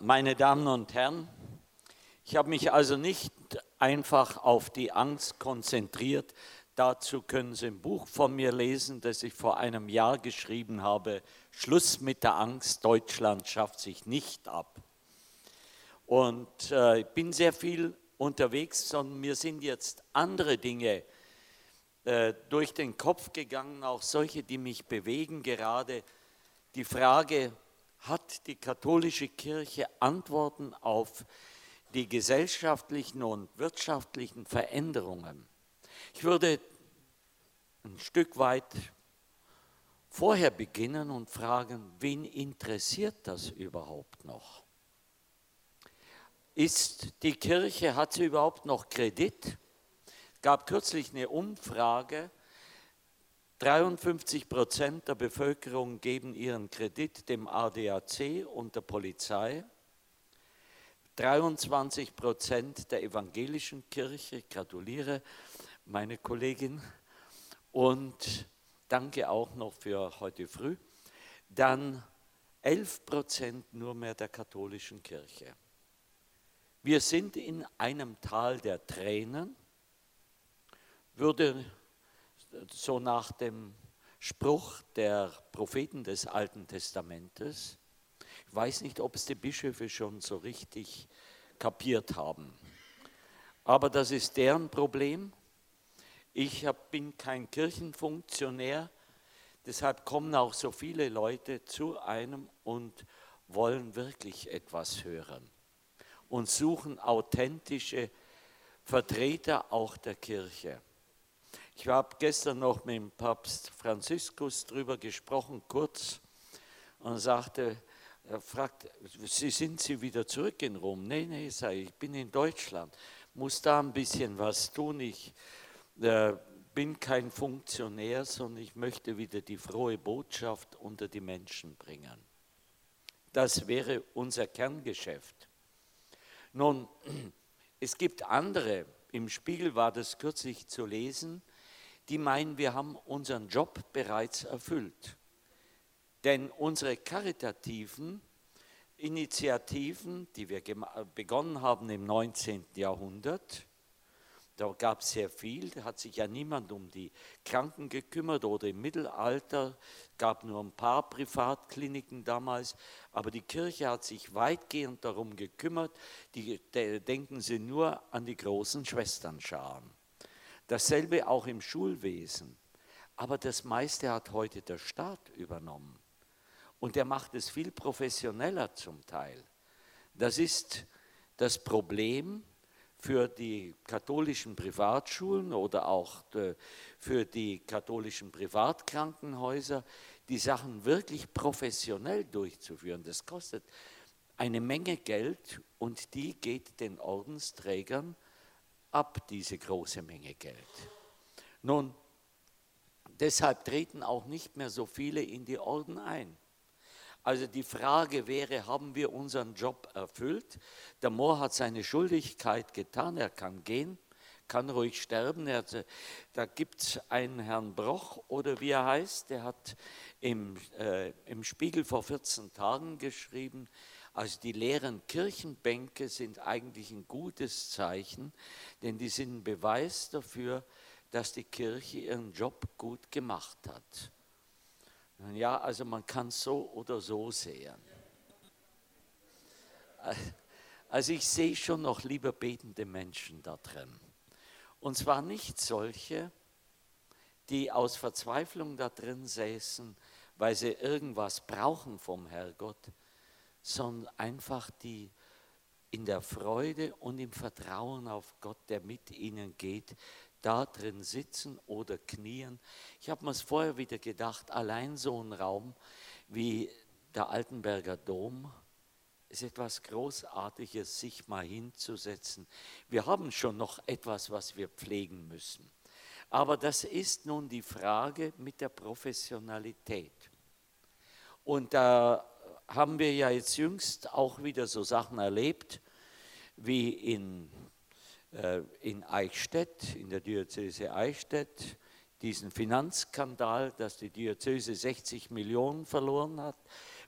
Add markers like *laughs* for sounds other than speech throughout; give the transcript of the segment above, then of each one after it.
meine Damen und Herren, ich habe mich also nicht einfach auf die Angst konzentriert. Dazu können Sie ein Buch von mir lesen, das ich vor einem Jahr geschrieben habe. Schluss mit der Angst, Deutschland schafft sich nicht ab. Und äh, ich bin sehr viel unterwegs, sondern mir sind jetzt andere Dinge äh, durch den Kopf gegangen, auch solche, die mich bewegen gerade. Die Frage, hat die katholische Kirche Antworten auf die gesellschaftlichen und wirtschaftlichen Veränderungen. Ich würde ein Stück weit vorher beginnen und fragen, wen interessiert das überhaupt noch? Ist die Kirche, hat sie überhaupt noch Kredit? Es gab kürzlich eine Umfrage, 53 Prozent der Bevölkerung geben ihren Kredit dem ADAC und der Polizei. 23 Prozent der evangelischen Kirche, ich gratuliere meine Kollegin und danke auch noch für heute früh. Dann 11 Prozent nur mehr der katholischen Kirche. Wir sind in einem Tal der Tränen, würde so nach dem Spruch der Propheten des Alten Testamentes. Ich weiß nicht, ob es die Bischöfe schon so richtig kapiert haben. Aber das ist deren Problem. Ich bin kein Kirchenfunktionär, deshalb kommen auch so viele Leute zu einem und wollen wirklich etwas hören und suchen authentische Vertreter auch der Kirche. Ich habe gestern noch mit dem Papst Franziskus darüber gesprochen, kurz, und sagte, er fragt, Sie, sind Sie wieder zurück in Rom? Nein, nein, sage ich, ich bin in Deutschland, muss da ein bisschen was tun. Ich äh, bin kein Funktionär, sondern ich möchte wieder die frohe Botschaft unter die Menschen bringen. Das wäre unser Kerngeschäft. Nun, *clears throat* es gibt andere, im Spiegel war das kürzlich zu lesen, die meinen, wir haben unseren Job bereits erfüllt. Denn unsere karitativen Initiativen, die wir begonnen haben im 19. Jahrhundert, da gab es sehr viel, da hat sich ja niemand um die Kranken gekümmert oder im Mittelalter gab nur ein paar Privatkliniken damals, aber die Kirche hat sich weitgehend darum gekümmert, die, denken Sie nur an die großen Schwesternscharen. Dasselbe auch im Schulwesen. Aber das meiste hat heute der Staat übernommen. Und der macht es viel professioneller zum Teil. Das ist das Problem für die katholischen Privatschulen oder auch äh, für die katholischen Privatkrankenhäuser, die Sachen wirklich professionell durchzuführen. Das kostet eine Menge Geld und die geht den Ordensträgern ab, diese große Menge Geld. Nun, deshalb treten auch nicht mehr so viele in die Orden ein. Also die Frage wäre, haben wir unseren Job erfüllt? Der Mohr hat seine Schuldigkeit getan, er kann gehen, kann ruhig sterben. Er, da gibt es einen Herrn Broch oder wie er heißt, der hat im, äh, im Spiegel vor 14 Tagen geschrieben, also die leeren Kirchenbänke sind eigentlich ein gutes Zeichen, denn die sind ein Beweis dafür, dass die Kirche ihren Job gut gemacht hat. Ja, also man kann es so oder so sehen. Also ich sehe schon noch lieber betende Menschen da drin. Und zwar nicht solche, die aus Verzweiflung da drin säßen, weil sie irgendwas brauchen vom Herrgott, sondern einfach die in der Freude und im Vertrauen auf Gott, der mit ihnen geht, da drin sitzen oder knien. Ich habe mir es vorher wieder gedacht, allein so ein Raum wie der Altenberger Dom ist etwas Großartiges, sich mal hinzusetzen. Wir haben schon noch etwas, was wir pflegen müssen. Aber das ist nun die Frage mit der Professionalität. Und da haben wir ja jetzt jüngst auch wieder so Sachen erlebt, wie in, äh, in Eichstätt, in der Diözese Eichstätt, diesen Finanzskandal, dass die Diözese 60 Millionen verloren hat,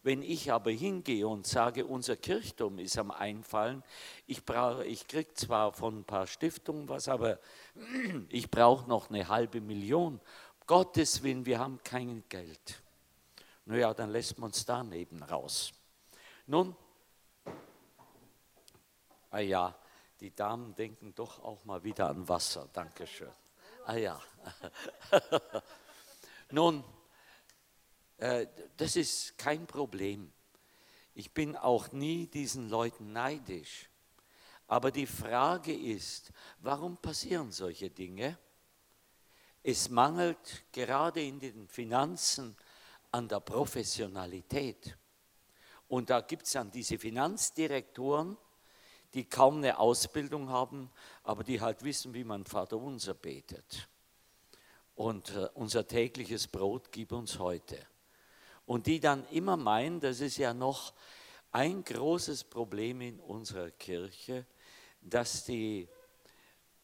Wenn ich aber hingehe und sage, unser Kirchturm ist am Einfallen, ich, brauche, ich kriege zwar von ein paar Stiftungen was, aber *clears throat* ich brauche noch eine halbe Million. Gottes Willen, wir haben kein Geld. Naja, dann lässt man uns daneben raus. Nun, ah ja, die Damen denken doch auch mal wieder an Wasser. Dankeschön. Ah ja. *laughs* Nun, äh, das ist kein Problem. Ich bin auch nie diesen Leuten neidisch. Aber die Frage ist, warum passieren solche Dinge? Es mangelt gerade in den Finanzen an der Professionalität. Und da gibt es dann diese Finanzdirektoren, die kaum eine Ausbildung haben, aber die halt wissen, wie man Vater unser betet. Und äh, unser tägliches Brot gib uns heute. Und die dann immer meinen, das ist ja noch ein großes Problem in unserer Kirche, dass die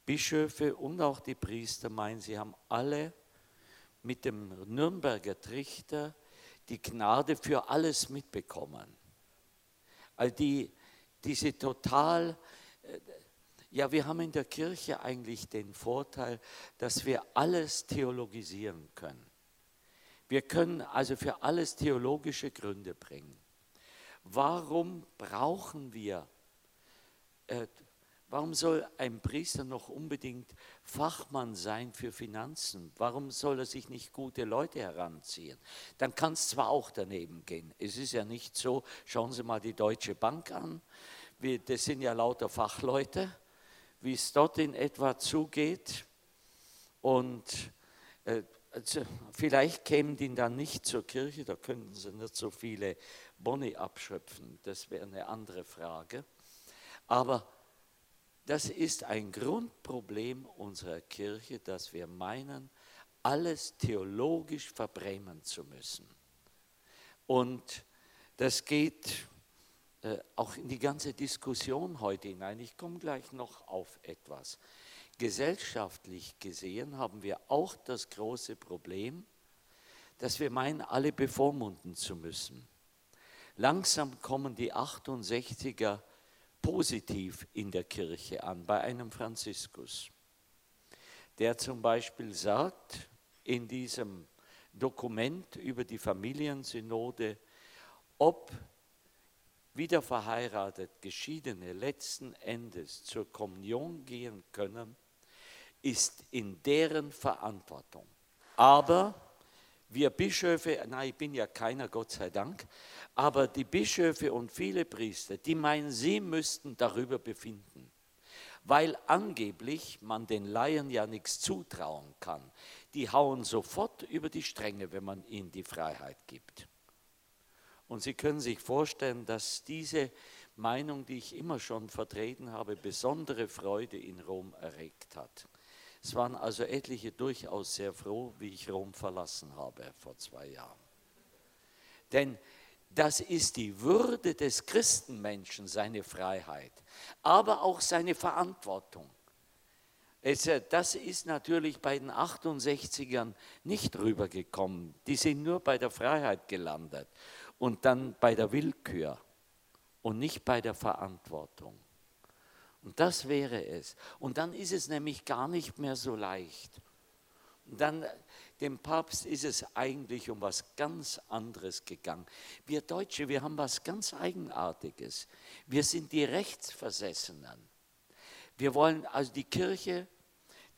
Bischöfe und auch die Priester meinen, sie haben alle mit dem Nürnberger Trichter die Gnade für alles mitbekommen. All die, diese total, äh, ja, wir haben in der Kirche eigentlich den Vorteil, dass wir alles theologisieren können. Wir können also für alles theologische Gründe bringen. Warum brauchen wir, äh, warum soll ein Priester noch unbedingt Fachmann sein für Finanzen? Warum soll er sich nicht gute Leute heranziehen? Dann kann es zwar auch daneben gehen. Es ist ja nicht so, schauen Sie mal die Deutsche Bank an, wir, das sind ja lauter Fachleute, wie es dort in etwa zugeht. Und äh, also vielleicht kämen die dann nicht zur Kirche, da könnten sie nicht so viele Boni abschöpfen, das wäre eine andere Frage. Aber das ist ein Grundproblem unserer Kirche, dass wir meinen, alles theologisch verbrämen zu müssen. Und das geht äh, auch in die ganze Diskussion heute hinein. Ich komme gleich noch auf etwas. Gesellschaftlich gesehen haben wir auch das große Problem, dass wir meinen, alle bevormunden zu müssen. Langsam kommen die 68er positiv in der Kirche an, bei einem Franziskus, der zum Beispiel sagt, in diesem Dokument über die Familiensynode, ob wieder verheiratet, geschiedene letzten Endes zur Kommunion gehen können, ist in deren Verantwortung. Aber wir Bischöfe, nein, ich bin ja keiner, Gott sei Dank, aber die Bischöfe und viele Priester, die meinen, sie müssten darüber befinden, weil angeblich man den Laien ja nichts zutrauen kann. Die hauen sofort über die Stränge, wenn man ihnen die Freiheit gibt. Und Sie können sich vorstellen, dass diese Meinung, die ich immer schon vertreten habe, besondere Freude in Rom erregt hat. Es waren also etliche durchaus sehr froh, wie ich Rom verlassen habe vor zwei Jahren. Denn das ist die Würde des Christenmenschen, seine Freiheit, aber auch seine Verantwortung. Äh, das ist natürlich bei den 68ern nicht rübergekommen. Die sind nur bei der Freiheit gelandet und dann bei der Willkür und nicht bei der Verantwortung. Und das wäre es. Und dann ist es nämlich gar nicht mehr so leicht. Und dann, dem Papst ist es eigentlich um was ganz anderes gegangen. Wir Deutsche, wir haben was ganz Eigenartiges. Wir sind die Rechtsversessenen. Wir wollen, also die Kirche,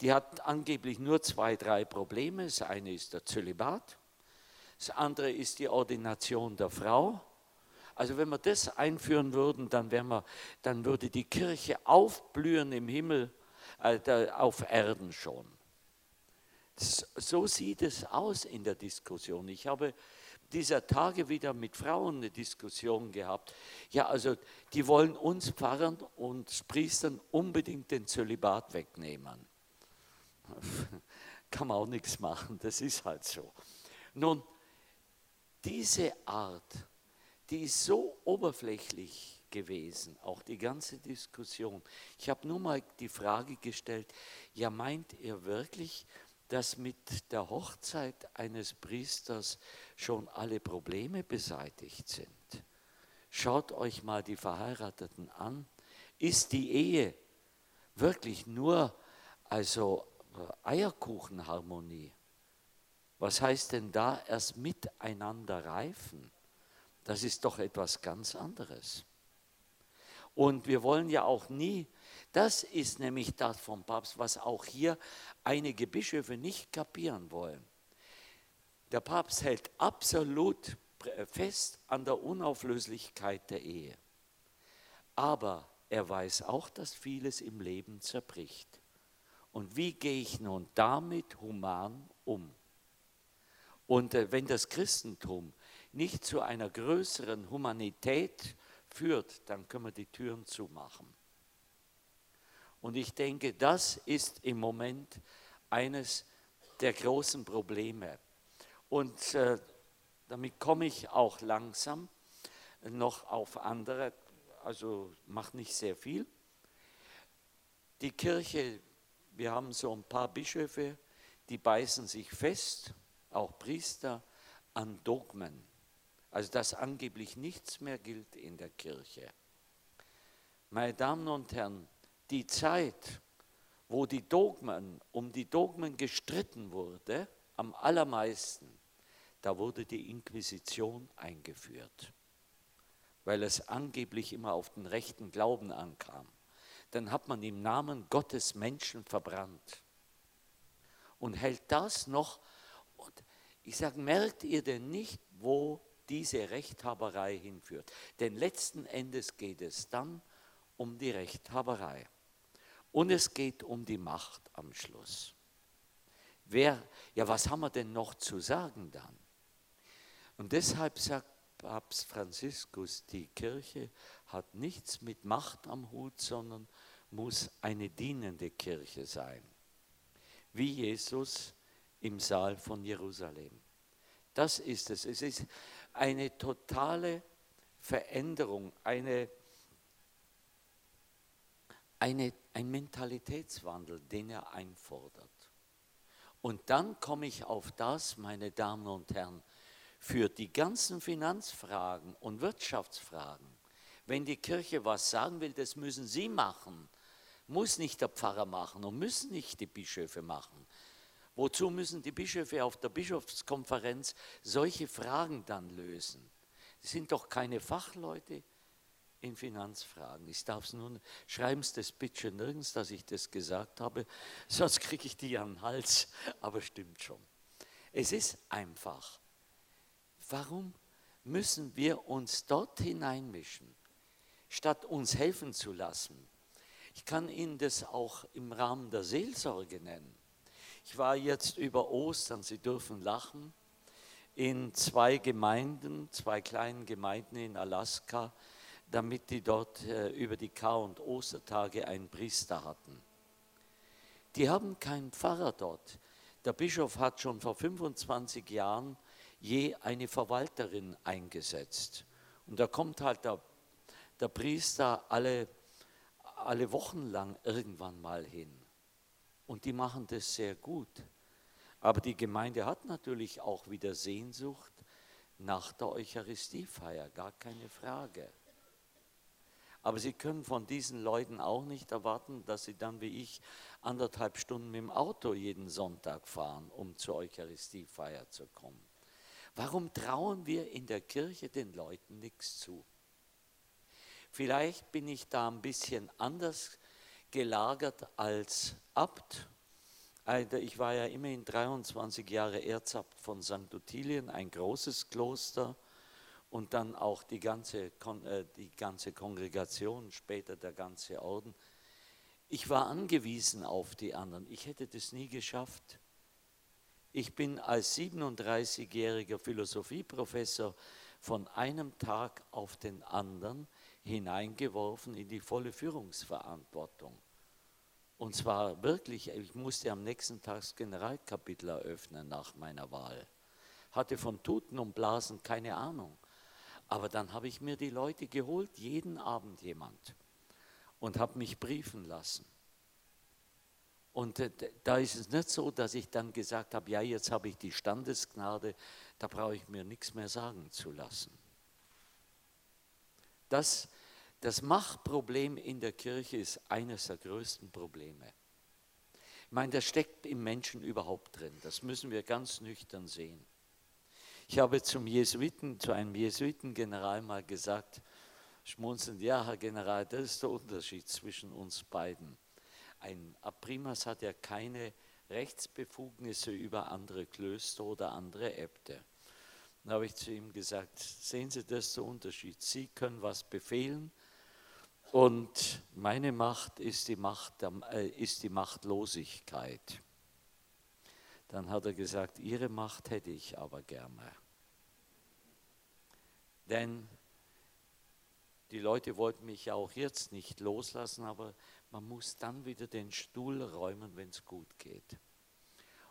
die hat angeblich nur zwei, drei Probleme. Das eine ist der Zölibat, das andere ist die Ordination der Frau also wenn wir das einführen würden, dann, wir, dann würde die Kirche aufblühen im Himmel, äh, auf Erden schon. So sieht es aus in der Diskussion. Ich habe dieser Tage wieder mit Frauen eine Diskussion gehabt. Ja, also die wollen uns Pfarrern und Priestern unbedingt den Zölibat wegnehmen. *laughs* Kann man auch nichts machen, das ist halt so. Nun, diese Art die ist so oberflächlich gewesen, auch die ganze Diskussion. Ich habe nur mal die Frage gestellt, ja meint ihr wirklich, dass mit der Hochzeit eines Priesters schon alle Probleme beseitigt sind. Schaut euch mal die Verheirateten an. Ist die Ehe wirklich nur also Eierkuchenharmonie? Was heißt denn da erst miteinander reifen? Das ist doch etwas ganz anderes. Und wir wollen ja auch nie, das ist nämlich das vom Papst, was auch hier einige Bischöfe nicht kapieren wollen. Der Papst hält absolut fest an der Unauflöslichkeit der Ehe. Aber er weiß auch, dass vieles im Leben zerbricht. Und wie gehe ich nun damit human um? Und äh, wenn das Christentum nicht zu einer größeren Humanität führt, dann können wir die Türen zumachen. Und ich denke, das ist im Moment eines der großen Probleme. Und äh, damit komme ich auch langsam noch auf andere, also macht nicht sehr viel. Die Kirche, wir haben so ein paar Bischöfe, die beißen sich fest, auch Priester, an Dogmen. Also dass angeblich nichts mehr gilt in der Kirche. Meine Damen und Herren, die Zeit, wo die Dogmen, um die Dogmen gestritten wurde, am allermeisten, da wurde die Inquisition eingeführt, weil es angeblich immer auf den rechten Glauben ankam. Dann hat man im Namen Gottes Menschen verbrannt und hält das noch. Und ich sage, merkt ihr denn nicht, wo diese Rechthaberei hinführt? Denn letzten Endes geht es dann um die Rechthaberei. Und es geht um die Macht am Schluss. Wer, ja, was haben wir denn noch zu sagen dann? Und deshalb sagt Papst Franziskus, die Kirche hat nichts mit Macht am Hut, sondern muss eine dienende Kirche sein. Wie Jesus im Saal von Jerusalem. Das ist es. Es ist eine totale Veränderung, eine eine, ein Mentalitätswandel, den er einfordert. Und dann komme ich auf das, meine Damen und Herren, für die ganzen Finanzfragen und Wirtschaftsfragen. Wenn die Kirche was sagen will, das müssen sie machen, muss nicht der Pfarrer machen und müssen nicht die Bischöfe machen. Wozu müssen die Bischöfe auf der Bischofskonferenz solche Fragen dann lösen? Sie sind doch keine Fachleute, in Finanzfragen. Ich darf es nun, schreiben Sie das bitte nirgends, dass ich das gesagt habe, *laughs* sonst kriege ich die an den Hals, aber stimmt schon. Es ist einfach. Warum müssen wir uns dort hineinmischen, statt uns helfen zu lassen? Ich kann Ihnen das auch im Rahmen der Seelsorge nennen. Ich war jetzt über Ostern, Sie dürfen lachen, in zwei Gemeinden, zwei kleinen Gemeinden in Alaska, damit die dort äh, über die Kar- und Ostertage einen Priester hatten. Die haben keinen Pfarrer dort. Der Bischof hat schon vor 25 Jahren je eine Verwalterin eingesetzt. Und da kommt halt der, der Priester alle, alle Wochen lang irgendwann mal hin. Und die machen das sehr gut. Aber die Gemeinde hat natürlich auch wieder Sehnsucht nach der Eucharistiefeier, gar keine Frage. Aber Sie können von diesen Leuten auch nicht erwarten, dass sie dann wie ich anderthalb Stunden mit dem Auto jeden Sonntag fahren, um zur Eucharistiefeier zu kommen. Warum trauen wir in der Kirche den Leuten nichts zu? Vielleicht bin ich da ein bisschen anders gelagert als Abt. Ich war ja immerhin 23 Jahre Erzabt von St. Ottilien, ein großes Kloster und dann auch die ganze, äh, die ganze Kongregation, später der ganze Orden. Ich war angewiesen auf die anderen. Ich hätte das nie geschafft. Ich bin als 37-jähriger Philosophieprofessor von einem Tag auf den anderen hineingeworfen in die volle Führungsverantwortung. Und zwar wirklich, ich musste am nächsten Tag das Generalkapitel eröffnen nach meiner Wahl. Hatte von Tuten und Blasen keine Ahnung. Aber dann habe ich mir die Leute geholt, jeden Abend jemand, und habe mich briefen lassen. Und äh, da ist es nicht so, dass ich dann gesagt habe, ja, jetzt habe ich die Standesgnade, da brauche ich mir nichts mehr sagen zu lassen. Das, das Machtproblem in der Kirche ist eines der größten Probleme. Ich meine, das steckt im Menschen überhaupt drin. Das müssen wir ganz nüchtern sehen. Ich habe zum Jesuiten, zu einem Jesuitengeneral mal gesagt, schmunzelnd, ja, Herr General, das ist der Unterschied zwischen uns beiden. Ein Aprimas hat ja keine Rechtsbefugnisse über andere Klöster oder andere Äbte. Dann habe ich zu ihm gesagt, sehen Sie, das ist der Unterschied. Sie können was befehlen und meine Macht ist die, Macht, äh, ist die Machtlosigkeit. Dann hat er gesagt, Ihre Macht hätte ich aber gerne. Denn die Leute wollten mich ja auch jetzt nicht loslassen, aber man muss dann wieder den Stuhl räumen, wenn es gut geht.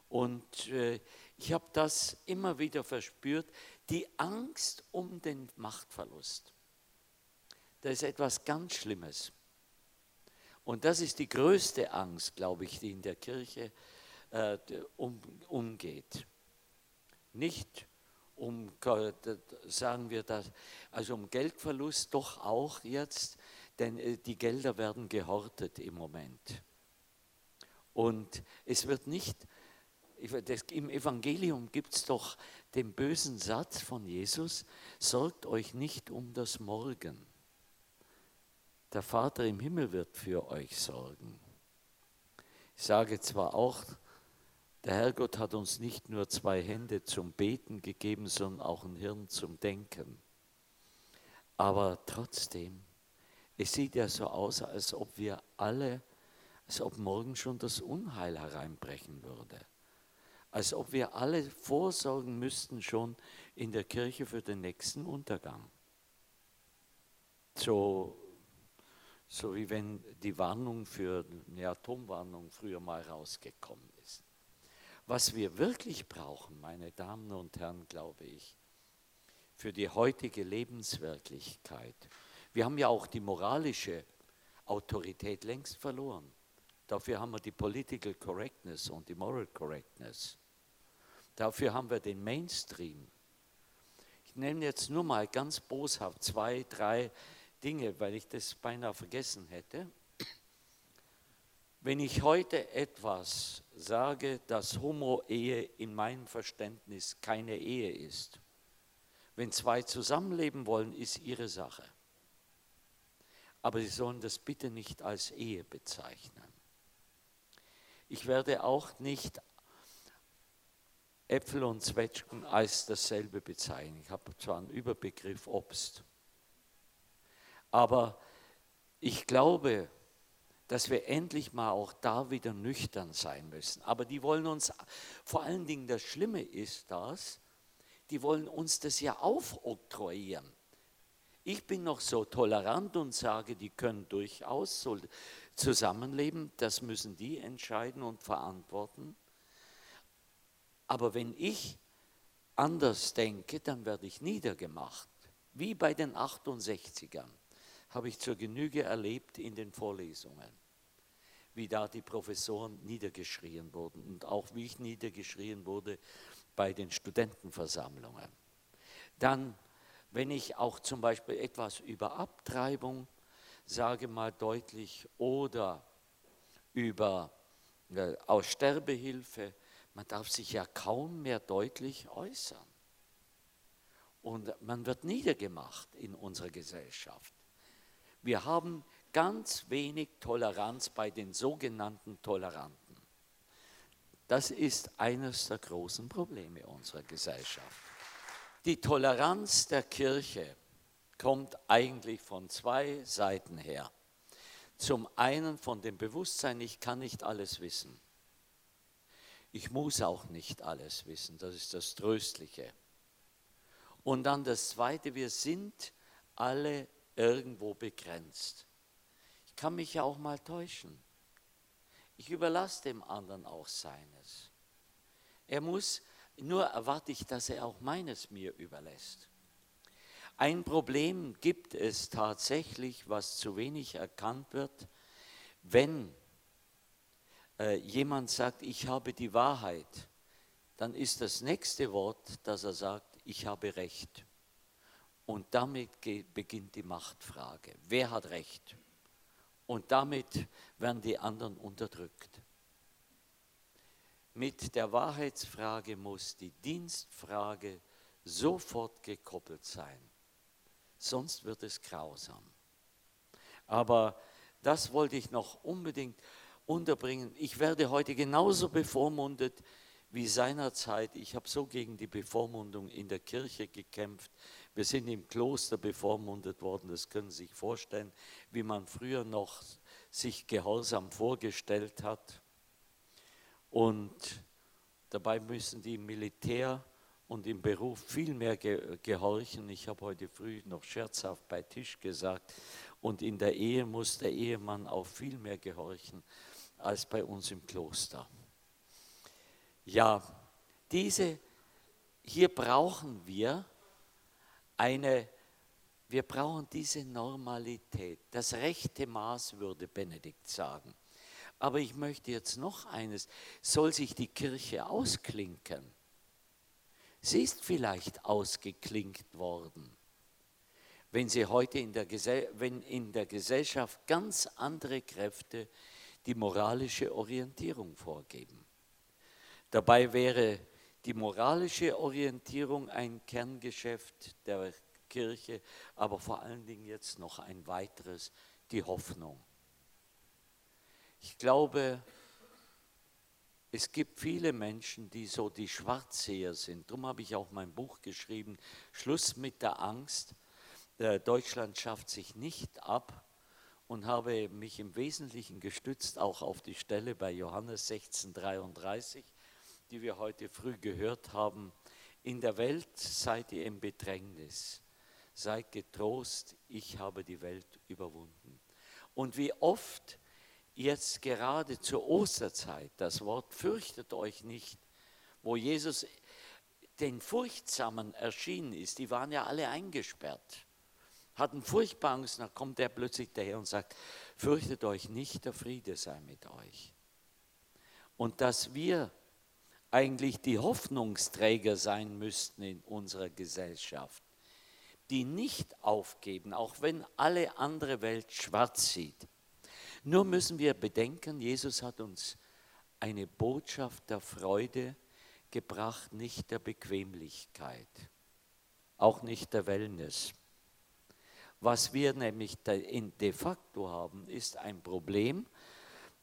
Und äh, ich habe das immer wieder verspürt, die Angst um den Machtverlust. Das ist etwas ganz Schlimmes. Und das ist die größte Angst, glaube ich, die in der Kirche äh, um, umgeht. Nicht um, sagen wir das, also um Geldverlust doch auch jetzt, denn äh, die Gelder werden gehortet im Moment. Und es wird nicht, im Evangelium gibt es doch den bösen Satz von Jesus, sorgt euch nicht um das Morgen. Der Vater im Himmel wird für euch sorgen. Ich sage zwar auch, der Herrgott hat uns nicht nur zwei Hände zum Beten gegeben, sondern auch ein Hirn zum Denken. Aber trotzdem, es sieht ja so aus, als ob wir alle, als ob morgen schon das Unheil hereinbrechen würde. Als ob wir alle vorsorgen müssten schon in der Kirche für den nächsten Untergang. So, so wie wenn die Warnung für eine Atomwarnung früher mal rausgekommen ist. Was wir wirklich brauchen, meine Damen und Herren, glaube ich, für die heutige Lebenswirklichkeit. Wir haben ja auch die moralische Autorität längst verloren. Dafür haben wir die Political Correctness und die Moral Correctness. Dafür haben wir den Mainstream. Ich nenne jetzt nur mal ganz boshaft zwei, drei Dinge, weil ich das beinahe vergessen hätte. Wenn ich heute etwas sage, dass Homo-Ehe in meinem Verständnis keine Ehe ist, wenn zwei zusammenleben wollen, ist ihre Sache. Aber sie sollen das bitte nicht als Ehe bezeichnen. Ich werde auch nicht Äpfel und Zwetschgen als dasselbe bezeichnen. Ich habe zwar einen Überbegriff Obst, aber ich glaube, dass wir endlich mal auch da wieder nüchtern sein müssen. Aber die wollen uns, vor allen Dingen das Schlimme ist das, die wollen uns das ja aufoktroyieren. Ich bin noch so tolerant und sage, die können durchaus so zusammenleben, das müssen die entscheiden und verantworten. Aber wenn ich anders denke, dann werde ich niedergemacht, wie bei den 68ern habe ich zur Genüge erlebt in den Vorlesungen, wie da die Professoren niedergeschrien wurden und auch wie ich niedergeschrien wurde bei den Studentenversammlungen. Dann, wenn ich auch zum Beispiel etwas über Abtreibung sage mal deutlich oder über äh, Aussterbehilfe, man darf sich ja kaum mehr deutlich äußern. Und man wird niedergemacht in unserer Gesellschaft. Wir haben ganz wenig Toleranz bei den sogenannten Toleranten. Das ist eines der großen Probleme unserer Gesellschaft. Die Toleranz der Kirche kommt eigentlich von zwei Seiten her. Zum einen von dem Bewusstsein, ich kann nicht alles wissen. Ich muss auch nicht alles wissen, das ist das Tröstliche. Und dann das Zweite, wir sind alle irgendwo begrenzt. Ich kann mich ja auch mal täuschen. Ich überlasse dem anderen auch seines. Er muss, nur erwarte ich, dass er auch meines mir überlässt. Ein Problem gibt es tatsächlich, was zu wenig erkannt wird, wenn äh, jemand sagt, ich habe die Wahrheit, dann ist das nächste Wort, dass er sagt, ich habe Recht. Und damit beginnt die Machtfrage. Wer hat Recht? Und damit werden die anderen unterdrückt. Mit der Wahrheitsfrage muss die Dienstfrage sofort gekoppelt sein. Sonst wird es grausam. Aber das wollte ich noch unbedingt unterbringen. Ich werde heute genauso bevormundet wie seinerzeit. Ich habe so gegen die Bevormundung in der Kirche gekämpft. Wir sind im Kloster bevormundet worden, das können Sie sich vorstellen, wie man früher noch sich gehorsam vorgestellt hat. Und dabei müssen die im Militär und im Beruf viel mehr gehorchen. Ich habe heute früh noch scherzhaft bei Tisch gesagt, und in der Ehe muss der Ehemann auch viel mehr gehorchen als bei uns im Kloster. Ja, diese, hier brauchen wir eine, wir brauchen diese Normalität. Das rechte Maß würde Benedikt sagen. Aber ich möchte jetzt noch eines, soll sich die Kirche ausklinken? Sie ist vielleicht ausgeklinkt worden wenn sie heute in der, wenn in der Gesellschaft ganz andere Kräfte die moralische Orientierung vorgeben. Dabei wäre die moralische Orientierung ein Kerngeschäft der Kirche, aber vor allen Dingen jetzt noch ein weiteres, die Hoffnung. Ich glaube, es gibt viele Menschen, die so die Schwarzseher sind. Darum habe ich auch mein Buch geschrieben, Schluss mit der Angst äh, Deutschland schafft sich nicht ab und habe mich im Wesentlichen gestützt auch auf die Stelle bei Johannes 16:33, die wir heute früh gehört haben. In der Welt seid ihr im Bedrängnis. Seid getrost, ich habe die Welt überwunden. Und wie oft jetzt gerade zur Osterzeit das Wort fürchtet euch nicht, wo Jesus den Furchtsamen erschienen ist, die waren ja alle eingesperrt hatten furchtbar Angst. Dann kommt er plötzlich daher und sagt, fürchtet euch nicht, der Friede sei mit euch. Und dass wir eigentlich die Hoffnungsträger sein müssten in unserer Gesellschaft, die nicht aufgeben, auch wenn alle andere Welt schwarz sieht. Nur müssen wir bedenken, Jesus hat uns eine Botschaft der Freude gebracht, nicht der Bequemlichkeit, auch nicht der Wellness. Was wir nämlich de facto haben, ist ein Problem,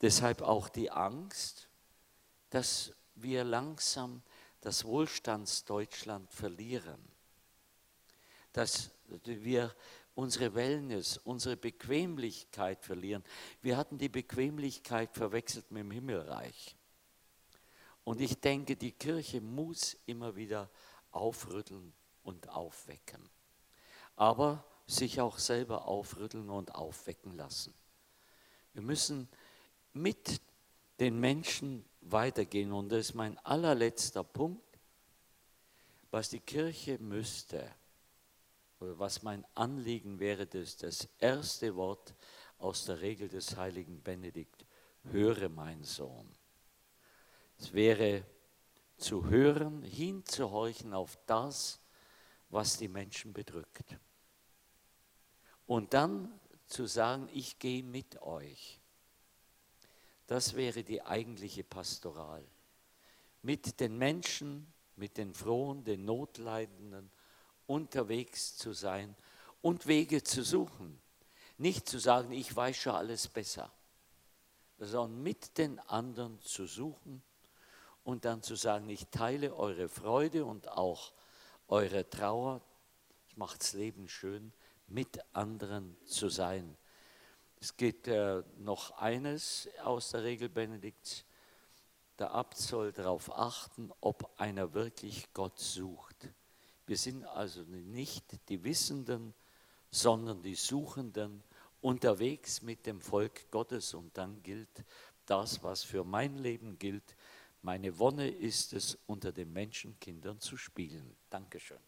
deshalb auch die Angst, dass wir langsam das Wohlstandsdeutschland verlieren, dass wir unsere Wellness, unsere Bequemlichkeit verlieren. Wir hatten die Bequemlichkeit verwechselt mit dem Himmelreich. Und ich denke, die Kirche muss immer wieder aufrütteln und aufwecken. Aber sich auch selber aufrütteln und aufwecken lassen. Wir müssen mit den Menschen weitergehen und das ist mein allerletzter Punkt, was die Kirche müsste, oder was mein Anliegen wäre, das das erste Wort aus der Regel des heiligen Benedikt, höre mein Sohn. Es wäre zu hören, hinzuhorchen auf das, was die Menschen bedrückt. Und dann zu sagen, ich gehe mit euch. Das wäre die eigentliche Pastoral. Mit den Menschen, mit den Frohen, den Notleidenden unterwegs zu sein und Wege zu suchen. Nicht zu sagen, ich weiß schon alles besser, sondern mit den anderen zu suchen und dann zu sagen, ich teile eure Freude und auch eure Trauer. Ich mache das Leben schön mit anderen zu sein. Es geht äh, noch eines aus der Regel Benedikts. Der Abt soll darauf achten, ob einer wirklich Gott sucht. Wir sind also nicht die Wissenden, sondern die Suchenden unterwegs mit dem Volk Gottes. Und dann gilt das, was für mein Leben gilt. Meine Wonne ist es, unter den Menschenkindern zu spielen. Dankeschön.